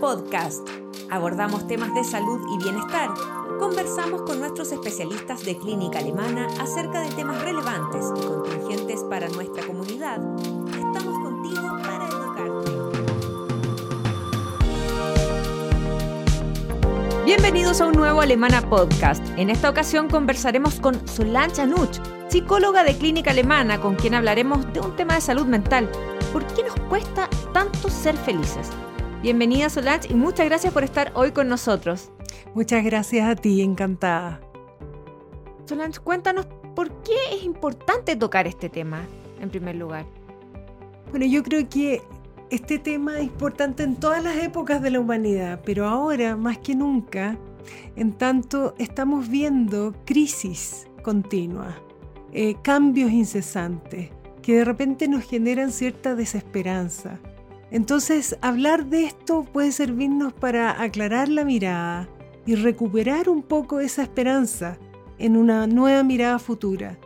Podcast. Abordamos temas de salud y bienestar. Conversamos con nuestros especialistas de clínica alemana acerca de temas relevantes y contingentes para nuestra comunidad. Estamos contigo para educarte. Bienvenidos a un nuevo Alemana Podcast. En esta ocasión conversaremos con Solange Anuch, psicóloga de clínica alemana, con quien hablaremos de un tema de salud mental. ¿Por qué nos cuesta tanto ser felices? Bienvenida Solange y muchas gracias por estar hoy con nosotros. Muchas gracias a ti, encantada. Solange, cuéntanos por qué es importante tocar este tema, en primer lugar. Bueno, yo creo que este tema es importante en todas las épocas de la humanidad, pero ahora más que nunca, en tanto estamos viendo crisis continua, eh, cambios incesantes que de repente nos generan cierta desesperanza. Entonces, hablar de esto puede servirnos para aclarar la mirada y recuperar un poco esa esperanza en una nueva mirada futura.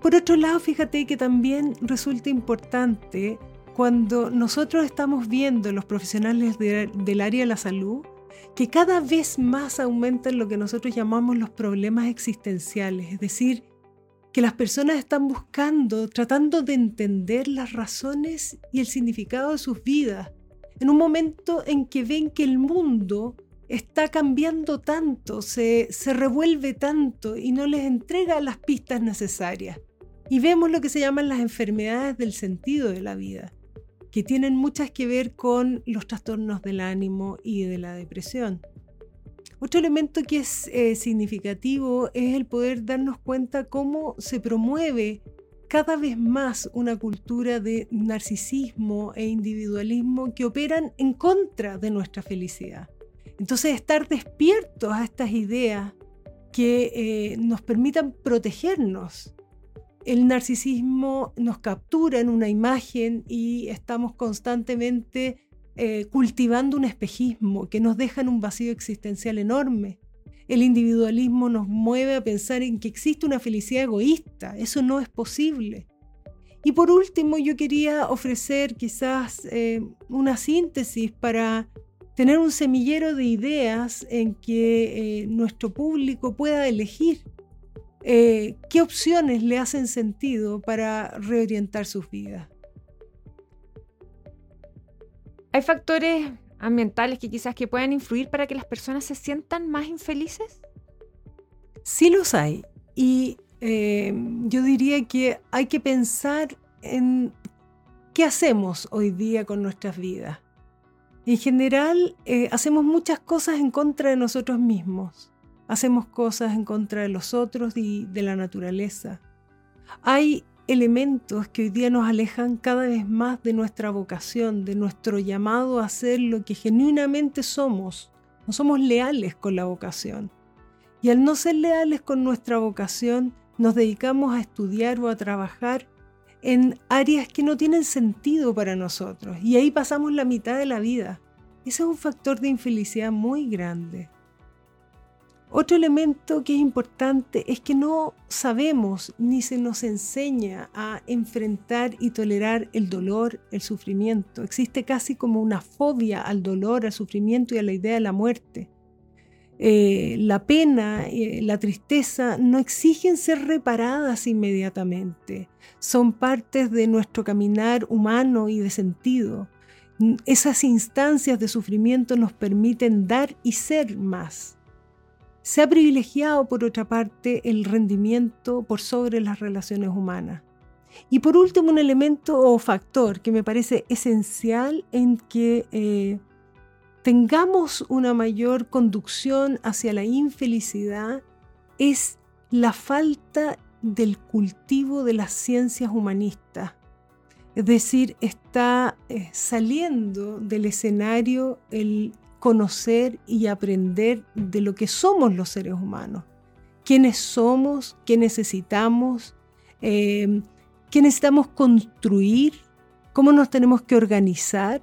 Por otro lado, fíjate que también resulta importante cuando nosotros estamos viendo los profesionales del área de la salud que cada vez más aumentan lo que nosotros llamamos los problemas existenciales, es decir, que las personas están buscando, tratando de entender las razones y el significado de sus vidas, en un momento en que ven que el mundo está cambiando tanto, se, se revuelve tanto y no les entrega las pistas necesarias. Y vemos lo que se llaman las enfermedades del sentido de la vida, que tienen muchas que ver con los trastornos del ánimo y de la depresión. Otro elemento que es eh, significativo es el poder darnos cuenta cómo se promueve cada vez más una cultura de narcisismo e individualismo que operan en contra de nuestra felicidad. Entonces estar despiertos a estas ideas que eh, nos permitan protegernos. El narcisismo nos captura en una imagen y estamos constantemente eh, cultivando un espejismo que nos deja en un vacío existencial enorme. El individualismo nos mueve a pensar en que existe una felicidad egoísta. Eso no es posible. Y por último, yo quería ofrecer quizás eh, una síntesis para tener un semillero de ideas en que eh, nuestro público pueda elegir qué opciones le hacen sentido para reorientar sus vidas. ¿Hay factores ambientales que quizás que puedan influir para que las personas se sientan más infelices? Sí los hay. Y eh, yo diría que hay que pensar en qué hacemos hoy día con nuestras vidas. En general, eh, hacemos muchas cosas en contra de nosotros mismos. Hacemos cosas en contra de los otros y de la naturaleza. Hay elementos que hoy día nos alejan cada vez más de nuestra vocación, de nuestro llamado a ser lo que genuinamente somos. No somos leales con la vocación. Y al no ser leales con nuestra vocación, nos dedicamos a estudiar o a trabajar en áreas que no tienen sentido para nosotros. Y ahí pasamos la mitad de la vida. Ese es un factor de infelicidad muy grande. Otro elemento que es importante es que no sabemos ni se nos enseña a enfrentar y tolerar el dolor, el sufrimiento. Existe casi como una fobia al dolor, al sufrimiento y a la idea de la muerte. Eh, la pena, y la tristeza no exigen ser reparadas inmediatamente. Son partes de nuestro caminar humano y de sentido. Esas instancias de sufrimiento nos permiten dar y ser más. Se ha privilegiado, por otra parte, el rendimiento por sobre las relaciones humanas. Y por último, un elemento o factor que me parece esencial en que eh, tengamos una mayor conducción hacia la infelicidad es la falta del cultivo de las ciencias humanistas. Es decir, está eh, saliendo del escenario el conocer y aprender de lo que somos los seres humanos. ¿Quiénes somos? ¿Qué necesitamos? Em, ¿Qué necesitamos construir? ¿Cómo nos tenemos que organizar?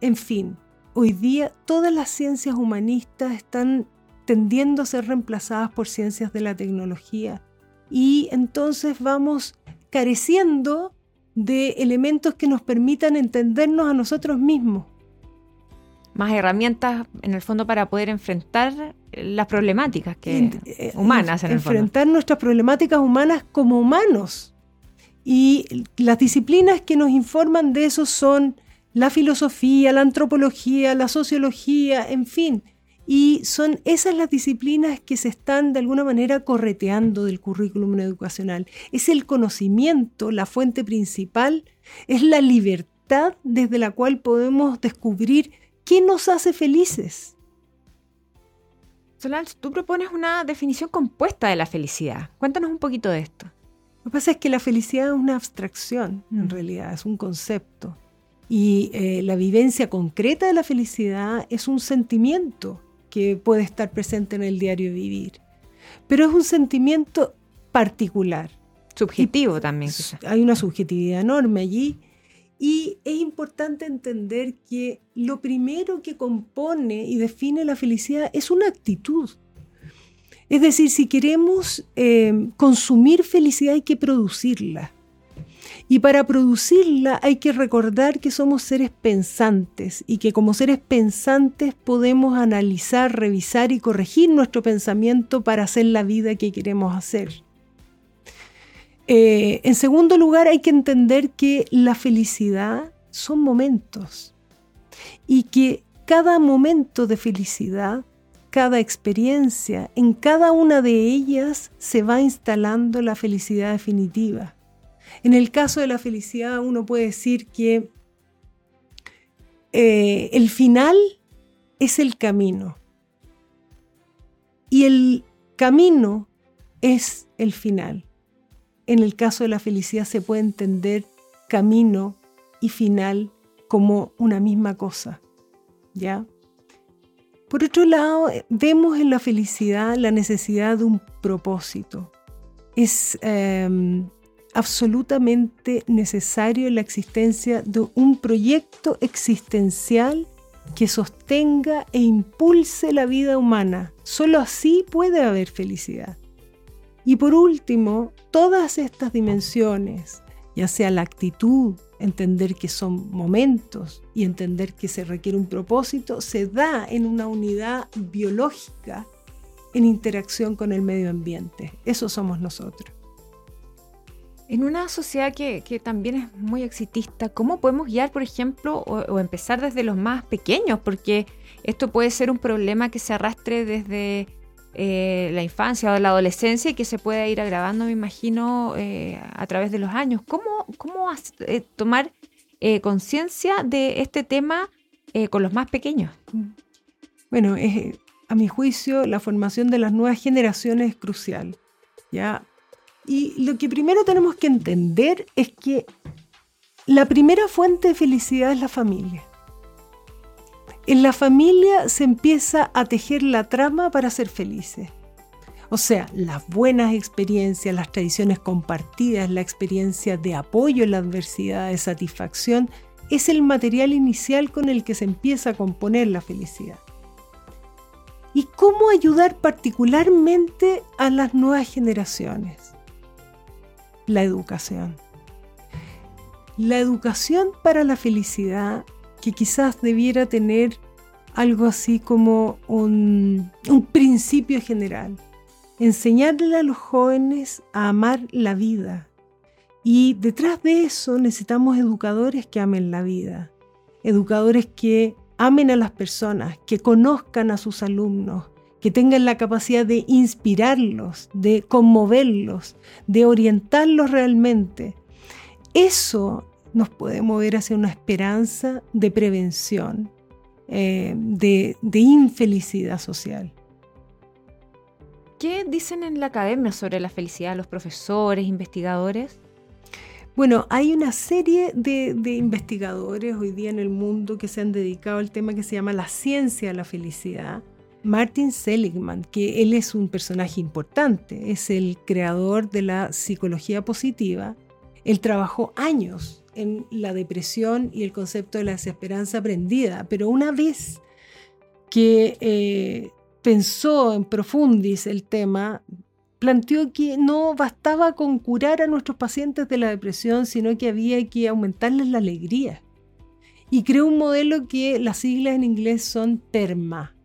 En fin, hoy día todas las ciencias humanistas están tendiendo a ser reemplazadas por ciencias de la tecnología y entonces vamos careciendo de elementos que nos permitan entendernos a nosotros mismos más herramientas en el fondo para poder enfrentar las problemáticas que, humanas en el enfrentar nuestras problemáticas humanas como humanos. Y las disciplinas que nos informan de eso son la filosofía, la antropología, la sociología, en fin. Y son esas las disciplinas que se están de alguna manera correteando del currículum educacional. Es el conocimiento, la fuente principal, es la libertad desde la cual podemos descubrir qué nos hace felices. Solange, tú propones una definición compuesta de la felicidad. Cuéntanos un poquito de esto. Lo que pasa es que la felicidad es una abstracción, en mm. realidad, es un concepto. Y eh, la vivencia concreta de la felicidad es un sentimiento que puede estar presente en el diario vivir. Pero es un sentimiento particular. Subjetivo también. Hay una subjetividad enorme allí. Y es importante entender que lo primero que compone y define la felicidad es una actitud. Es decir, si queremos eh, consumir felicidad hay que producirla. Y para producirla hay que recordar que somos seres pensantes y que como seres pensantes podemos analizar, revisar y corregir nuestro pensamiento para hacer la vida que queremos hacer. Eh, en segundo lugar, hay que entender que la felicidad son momentos y que cada momento de felicidad, cada experiencia, en cada una de ellas se va instalando la felicidad definitiva. En el caso de la felicidad, uno puede decir que eh, el final es el camino. Y el camino es el final. En el caso de la felicidad se puede entender camino y final como una misma cosa. ¿Ya? Por otro lado, vemos en la felicidad la necesidad de un propósito. Es em, absolutamente necesario la existencia de un proyecto existencial que sostenga e impulse la vida humana. Solo así puede haber felicidad. Y por último, todas estas dimensiones, ya sea la actitud, entender que son momentos y entender que se requiere un propósito, se da en una unidad biológica en interacción con el medio ambiente. Eso somos nosotros. En una sociedad que, también es muy exitista, ¿cómo podemos guiar, por ejemplo, o, empezar desde los más pequeños? Porque esto puede ser un problema que se arrastre desde eh, la infancia o la adolescencia y que se pueda ir agravando, me imagino, eh, a través de los años. ¿Cómo, cómo eh, tomar conciencia de este tema con los más pequeños? Bueno, a mi juicio, la formación de las nuevas generaciones es crucial. ¿ya? Y lo que primero tenemos que entender es que la primera fuente de felicidad es la familia. En la familia se empieza a tejer la trama para ser felices. O sea, las buenas experiencias, las tradiciones compartidas, la experiencia de apoyo en la adversidad, de satisfacción, es el material inicial con el que se empieza a componer la felicidad. ¿Y cómo ayudar particularmente a las nuevas generaciones? la educación. La educación para la felicidad, que quizás debiera tener algo así como un, principio general. Enseñarle a los jóvenes a amar la vida. Y detrás de eso necesitamos educadores que amen la vida. Educadores que amen a las personas, que conozcan a sus alumnos, que tengan la capacidad de inspirarlos, de conmoverlos, de orientarlos realmente. Eso nos puede mover hacia una esperanza de prevención, eh, de, de infelicidad social. ¿Qué dicen en la academia sobre la felicidad los profesores, investigadores? Bueno, hay una serie de, de, investigadores hoy día en el mundo que se han dedicado al tema que se llama la ciencia de la felicidad. Martin Seligman, que él es un personaje importante, es el creador de la psicología positiva. Él trabajó años en la depresión y el concepto de la desesperanza aprendida, pero una vez que eh, pensó en profundis el tema, planteó que no bastaba con curar a nuestros pacientes de la depresión, sino que había que aumentarles la alegría y creó un modelo que las siglas en inglés son PERMA.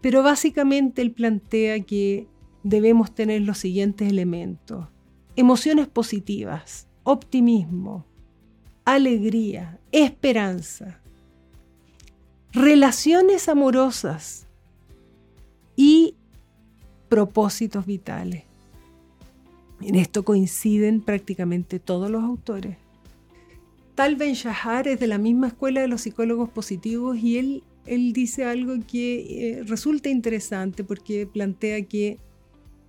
Pero básicamente él plantea que debemos tener los siguientes elementos. Emociones positivas, optimismo, alegría, esperanza, relaciones amorosas y propósitos vitales. En esto coinciden prácticamente todos los autores. Tal Ben Shahar es de la misma escuela de los psicólogos positivos y él, él dice algo que eh, resulta interesante porque plantea que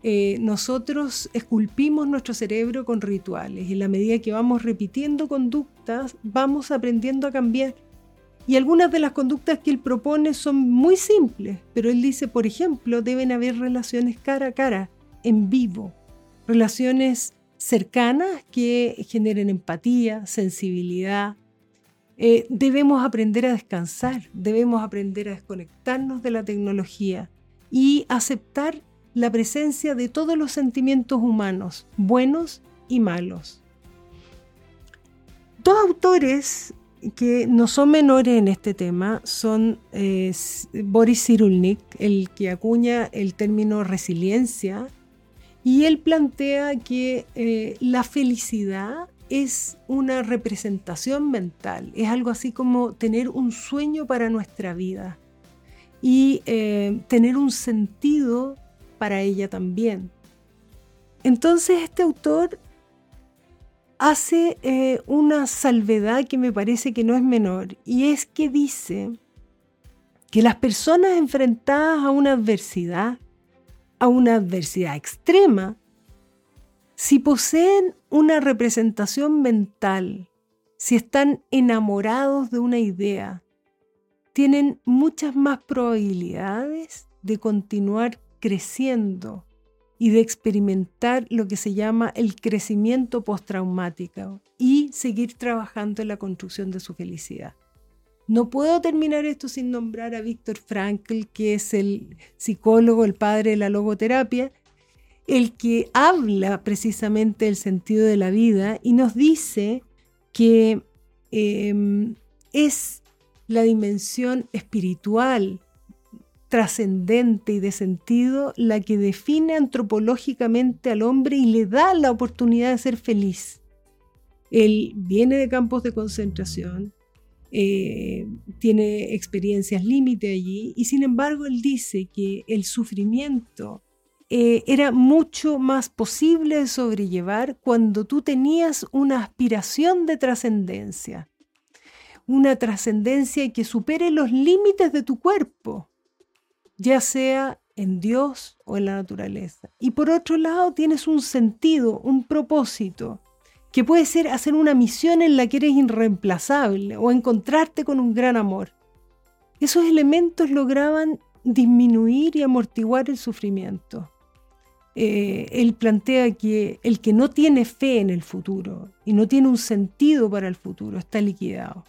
eh, nosotros esculpimos nuestro cerebro con rituales en la medida que vamos repitiendo conductas vamos aprendiendo a cambiar. Y algunas de las conductas que él propone son muy simples, pero él dice, por ejemplo, deben haber relaciones cara a cara, en vivo, relaciones cercanas que generen empatía, sensibilidad. Eh, debemos aprender a descansar, debemos aprender a desconectarnos de la tecnología y aceptar la presencia de todos los sentimientos humanos, buenos y malos. Dos autores que no son menores en este tema son eh, Boris Cyrulnik, el que acuña el término resiliencia, y él plantea que eh, la felicidad es una representación mental, es algo así como tener un sueño para nuestra vida y eh, tener un sentido para ella también. Entonces este autor hace eh, una salvedad que me parece que no es menor, y es que dice que las personas enfrentadas a una adversidad, a una adversidad extrema, si poseen una representación mental, si están enamorados de una idea, tienen muchas más probabilidades de continuar creciendo y de experimentar lo que se llama el crecimiento postraumático y seguir trabajando en la construcción de su felicidad. No puedo terminar esto sin nombrar a Víctor Frankl, que es el psicólogo, el padre de la logoterapia, el que habla precisamente del sentido de la vida y nos dice que em, es la dimensión espiritual trascendente y de sentido la que define antropológicamente al hombre y le da la oportunidad de ser feliz. Él viene de campos de concentración, eh, tiene experiencias límite allí y sin embargo él dice que el sufrimiento eh, era mucho más posible de sobrellevar cuando tú tenías una aspiración de trascendencia, una trascendencia que supere los límites de tu cuerpo, ya sea en Dios o en la naturaleza. Y por otro lado, tienes un sentido, un propósito, que puede ser hacer una misión en la que eres irreemplazable o encontrarte con un gran amor. Esos elementos lograban disminuir y amortiguar el sufrimiento. Eh, él plantea que el que no tiene fe en el futuro y no tiene un sentido para el futuro está liquidado.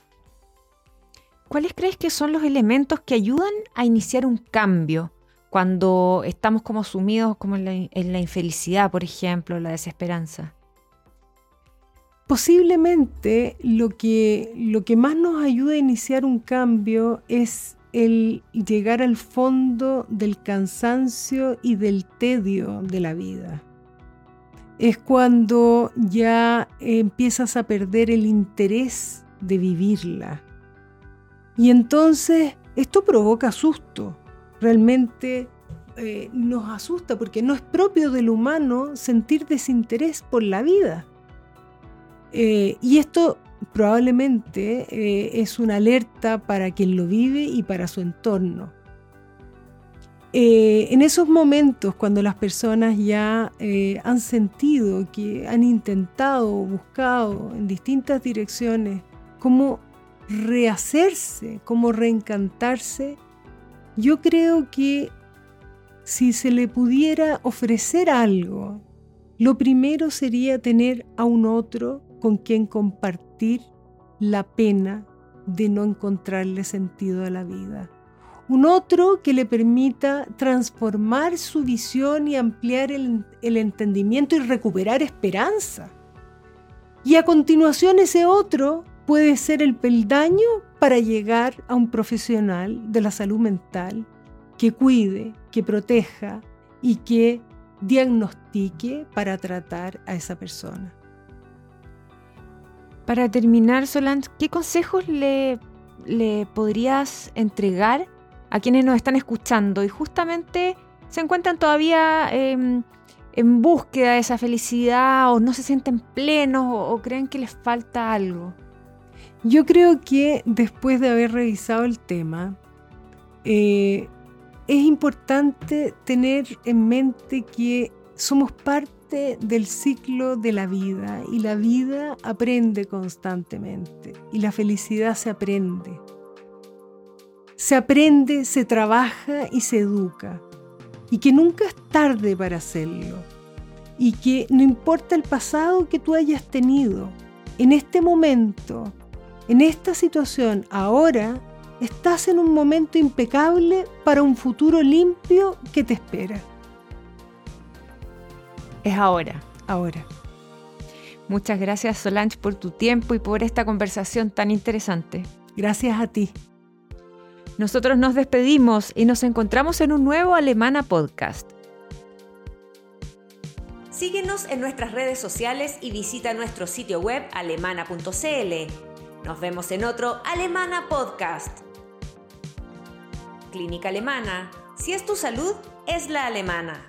¿Cuáles crees que son los elementos que ayudan a iniciar un cambio cuando estamos como sumidos como en la, infelicidad, por ejemplo, la desesperanza? Posiblemente lo que, lo que más nos ayuda a iniciar un cambio es el llegar al fondo del cansancio y del tedio de la vida. Es cuando ya empiezas a perder el interés de vivirla y entonces esto provoca susto, realmente eh, nos asusta porque no es propio del humano sentir desinterés por la vida. Eh, y esto probablemente eh, es una alerta para quien lo vive y para su entorno. en esos momentos, cuando las personas ya han sentido que han intentado buscado en distintas direcciones cómo rehacerse, como reencantarse, yo creo que si se le pudiera ofrecer algo, lo primero sería tener a un otro con quien compartir la pena de no encontrarle sentido a la vida. Un otro que le permita transformar su visión y ampliar el, el entendimiento y recuperar esperanza. Y a continuación ese otro puede ser el peldaño para llegar a un profesional de la salud mental que cuide, que proteja y que diagnostique para tratar a esa persona. Para terminar, Solange, ¿qué consejos le, le podrías entregar a quienes nos están escuchando y justamente se encuentran todavía em, en búsqueda de esa felicidad o no se sienten plenos o, creen que les falta algo? Yo creo que después de haber revisado el tema, eh, es importante tener en mente que somos parte del ciclo de la vida y la vida aprende constantemente y la felicidad se aprende. Se aprende, se trabaja y se educa y que nunca es tarde para hacerlo y que no importa el pasado que tú hayas tenido, en este momento, en esta situación, ahora, estás en un momento impecable para un futuro limpio que te espera. Es ahora. Ahora. Muchas gracias Solange por tu tiempo y por esta conversación tan interesante. Gracias a ti. Nosotros nos despedimos y nos encontramos en un nuevo Alemana Podcast. Síguenos en nuestras redes sociales y visita nuestro sitio web alemana.cl. Nos vemos en otro Alemana Podcast. Clínica Alemana. Si es tu salud, es la alemana.